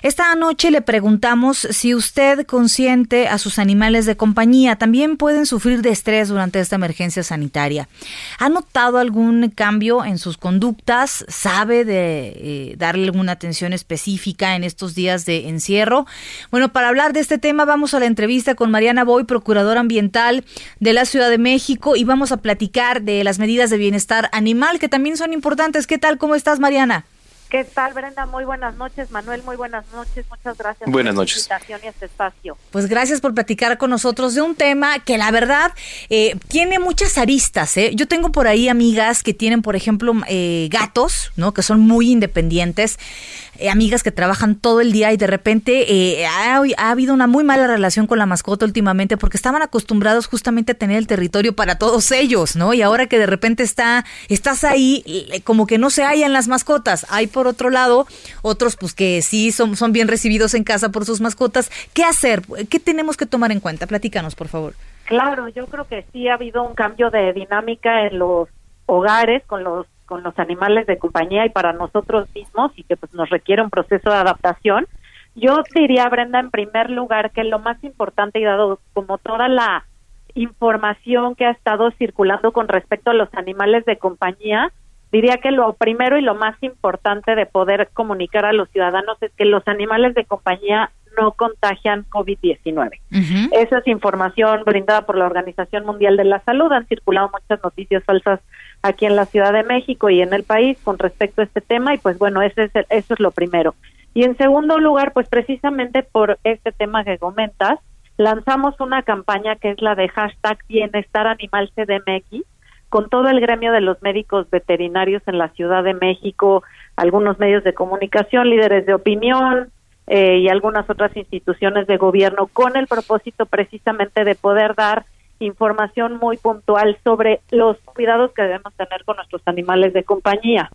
Esta noche le preguntamos si usted consiente a sus animales de compañía también pueden sufrir de estrés durante esta emergencia sanitaria. ¿Ha notado algún cambio en sus conductas? ¿Sabe de eh, darle alguna atención específica en estos días de encierro? Bueno, para hablar de este tema vamos a la entrevista con Mariana Boy, procuradora ambiental de la Ciudad de México, y vamos a platicar de las medidas de bienestar animal que también son importantes. ¿Qué tal? ¿Cómo estás, Mariana? ¿Qué tal, Brenda? Muy buenas noches. Manuel, muy buenas noches. Muchas gracias buenas por noches. la invitación y este espacio. Pues gracias por platicar con nosotros de un tema que la verdad eh, tiene muchas aristas. ¿eh? Yo tengo por ahí amigas que tienen, por ejemplo, eh, gatos, ¿no? Que son muy independientes. Eh, amigas que trabajan todo el día y de repente eh, ha, ha, habido una muy mala relación con la mascota últimamente porque estaban acostumbrados justamente a tener el territorio para todos ellos, ¿no? Y ahora que de repente está, estás ahí, como que no se hallan las mascotas. Hay por otro lado otros pues que sí son, son bien recibidos en casa por sus mascotas. ¿Qué hacer? ¿Qué tenemos que tomar en cuenta? Platícanos, por favor. Claro, yo creo que sí ha habido un cambio de dinámica en los hogares con los con los animales de compañía y para nosotros mismos y que pues nos requiere un proceso de adaptación. Yo diría, Brenda, en primer lugar, que lo más importante y dado como toda la información que ha estado circulando con respecto a los animales de compañía, diría que lo primero y lo más importante de poder comunicar a los ciudadanos es que los animales de compañía no contagian COVID-19. Esa es información brindada por la Organización Mundial de la Salud. Han circulado muchas noticias falsas aquí en la Ciudad de México y en el país con respecto a este tema y pues bueno, ese es eso es lo primero. Y en segundo lugar, pues precisamente por este tema que comentas, lanzamos una campaña que es la de hashtag Bienestar Animal CDMX con todo el gremio de los médicos veterinarios en la Ciudad de México, algunos medios de comunicación, líderes de opinión, eh, y algunas otras instituciones de gobierno con el propósito precisamente de poder dar información muy puntual sobre los cuidados que debemos tener con nuestros animales de compañía.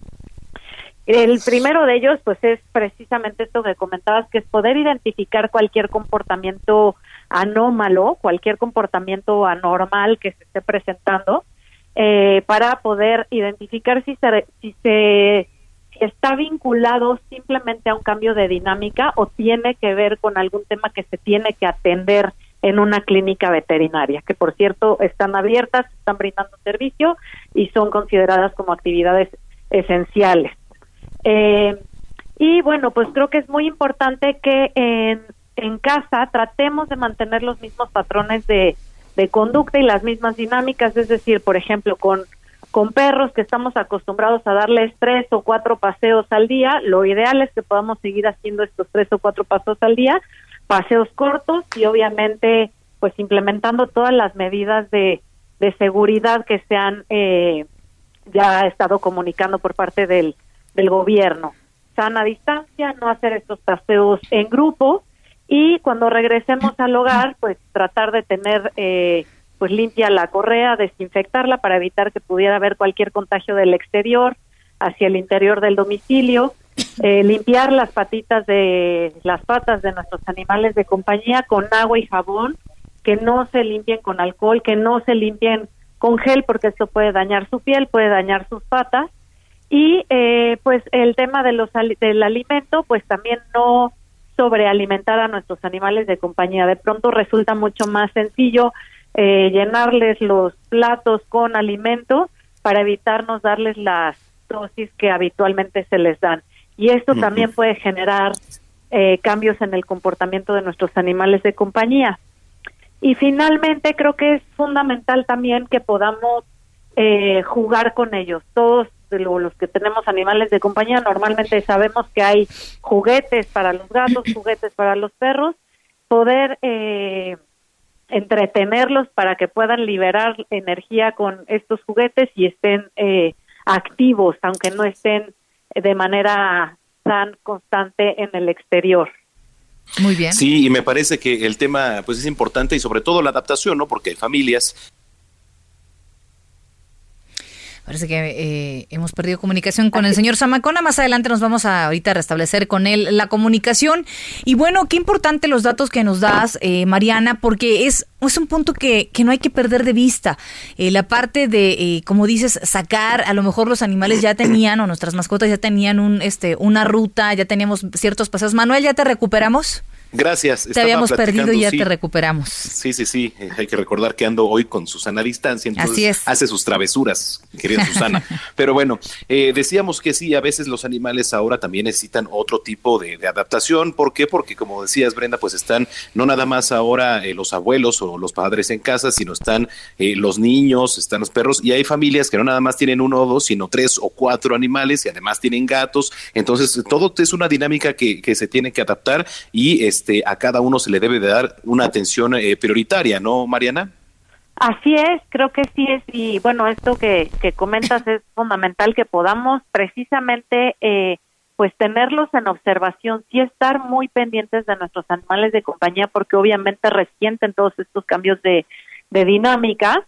El primero de ellos, pues, es precisamente esto que comentabas, que es poder identificar cualquier comportamiento anómalo, cualquier comportamiento anormal que se esté presentando, eh, para poder identificar si se, si se está vinculado simplemente a un cambio de dinámica o tiene que ver con algún tema que se tiene que atender en una clínica veterinaria, que por cierto están abiertas, están brindando servicio y son consideradas como actividades esenciales. Eh, y bueno, pues creo que es muy importante que en, en casa tratemos de mantener los mismos patrones de, de conducta y las mismas dinámicas, es decir, por ejemplo, con con perros que estamos acostumbrados a darles tres o cuatro paseos al día, lo ideal es que podamos seguir haciendo estos tres o cuatro paseos al día, paseos cortos y obviamente pues implementando todas las medidas de, de seguridad que se han eh, ya estado comunicando por parte del, del gobierno. Sana distancia, no hacer estos paseos en grupo y cuando regresemos al hogar pues tratar de tener eh, pues limpia la correa, desinfectarla para evitar que pudiera haber cualquier contagio del exterior hacia el interior del domicilio, eh, limpiar las patitas de las patas de nuestros animales de compañía con agua y jabón, que no se limpien con alcohol, que no se limpien con gel porque esto puede dañar su piel, puede dañar sus patas y eh, pues el tema de los del alimento, pues también no sobrealimentar a nuestros animales de compañía. De pronto resulta mucho más sencillo eh, llenarles los platos con alimento para evitarnos darles las dosis que habitualmente se les dan. Y esto también puede generar eh, cambios en el comportamiento de nuestros animales de compañía. Y finalmente creo que es fundamental también que podamos eh, jugar con ellos. Todos los que tenemos animales de compañía normalmente sabemos que hay juguetes para los gatos, juguetes para los perros. Poder eh, entretenerlos para que puedan liberar energía con estos juguetes y estén eh, activos, aunque no estén de manera tan constante en el exterior. Muy bien. Sí, y me parece que el tema pues es importante y sobre todo la adaptación, ¿no? Porque hay familias Parece que eh, hemos perdido comunicación con el señor Zamacona. Más adelante nos vamos a ahorita restablecer con él la comunicación. Y bueno, qué importante los datos que nos das, eh, Mariana, porque es, es un punto que, que no hay que perder de vista. Eh, la parte de, como dices, sacar, a lo mejor los animales ya tenían, o nuestras mascotas ya tenían un, este, una ruta, ya teníamos ciertos paseos. Manuel, ¿ya te recuperamos? Gracias. Te habíamos perdido y ya te recuperamos. Sí, sí, sí. Eh, hay que recordar que ando hoy con Susana a distancia, entonces Así es. hace sus travesuras, querida Susana. Pero bueno, eh, decíamos que sí, a veces los animales ahora también necesitan otro tipo de, adaptación. ¿Por qué? Porque como decías, Brenda, pues están no nada más ahora eh, los abuelos o los padres en casa, sino están los niños, están los perros y hay familias que no nada más tienen uno o dos, sino tres o cuatro animales y además tienen gatos. Entonces, todo es una dinámica que, que se tiene que adaptar y este, a cada uno se le debe de dar una atención eh, prioritaria, ¿no, Mariana? Así es, creo que sí es, y bueno, esto que, comentas es fundamental que podamos precisamente eh, pues tenerlos en observación, sí estar muy pendientes de nuestros animales de compañía, porque obviamente resienten todos estos cambios de dinámica,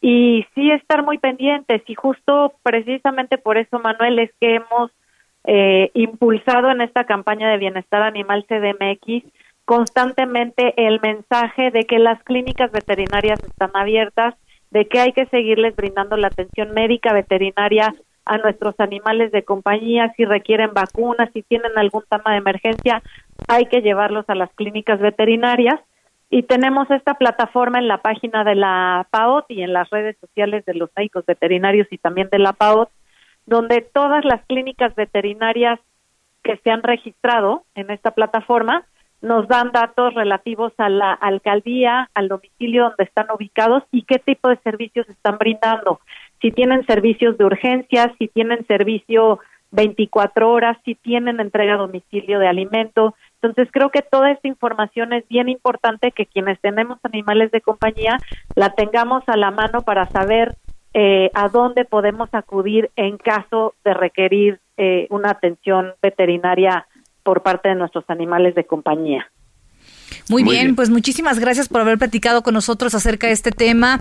y sí estar muy pendientes, y justo precisamente por eso, Manuel, es que hemos eh, impulsado en esta campaña de bienestar animal CDMX constantemente el mensaje de que las clínicas veterinarias están abiertas, de que hay que seguirles brindando la atención médica veterinaria a nuestros animales de compañía, si requieren vacunas, si tienen algún tema de emergencia, hay que llevarlos a las clínicas veterinarias. Y tenemos esta plataforma en la página de la PAOT y en las redes sociales de los médicos veterinarios y también de la PAOT, donde todas las clínicas veterinarias que se han registrado en esta plataforma nos dan datos relativos a la alcaldía, al domicilio donde están ubicados y qué tipo de servicios están brindando. Si tienen servicios de urgencia, si tienen servicio 24 horas, si tienen entrega a domicilio de alimento. Entonces creo que toda esta información es bien importante que quienes tenemos animales de compañía la tengamos a la mano para saber eh, a dónde podemos acudir en caso de requerir eh, una atención veterinaria por parte de nuestros animales de compañía. Muy, bien, pues muchísimas gracias por haber platicado con nosotros acerca de este tema.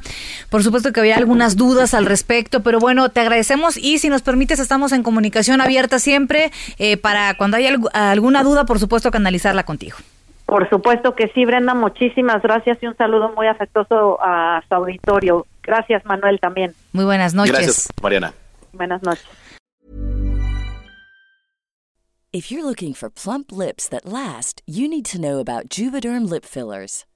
Por supuesto que había algunas dudas al respecto, pero bueno, te agradecemos y si nos permites estamos en comunicación abierta siempre eh, para cuando haya alguna duda, por supuesto, canalizarla contigo. Por supuesto que sí, Brenda, muchísimas gracias y un saludo muy afectuoso a su auditorio. Gracias, Manuel, también. Muy buenas noches. Gracias, Mariana. Buenas noches. If you're looking for plump lips that last, you need to know about Juvederm lip fillers.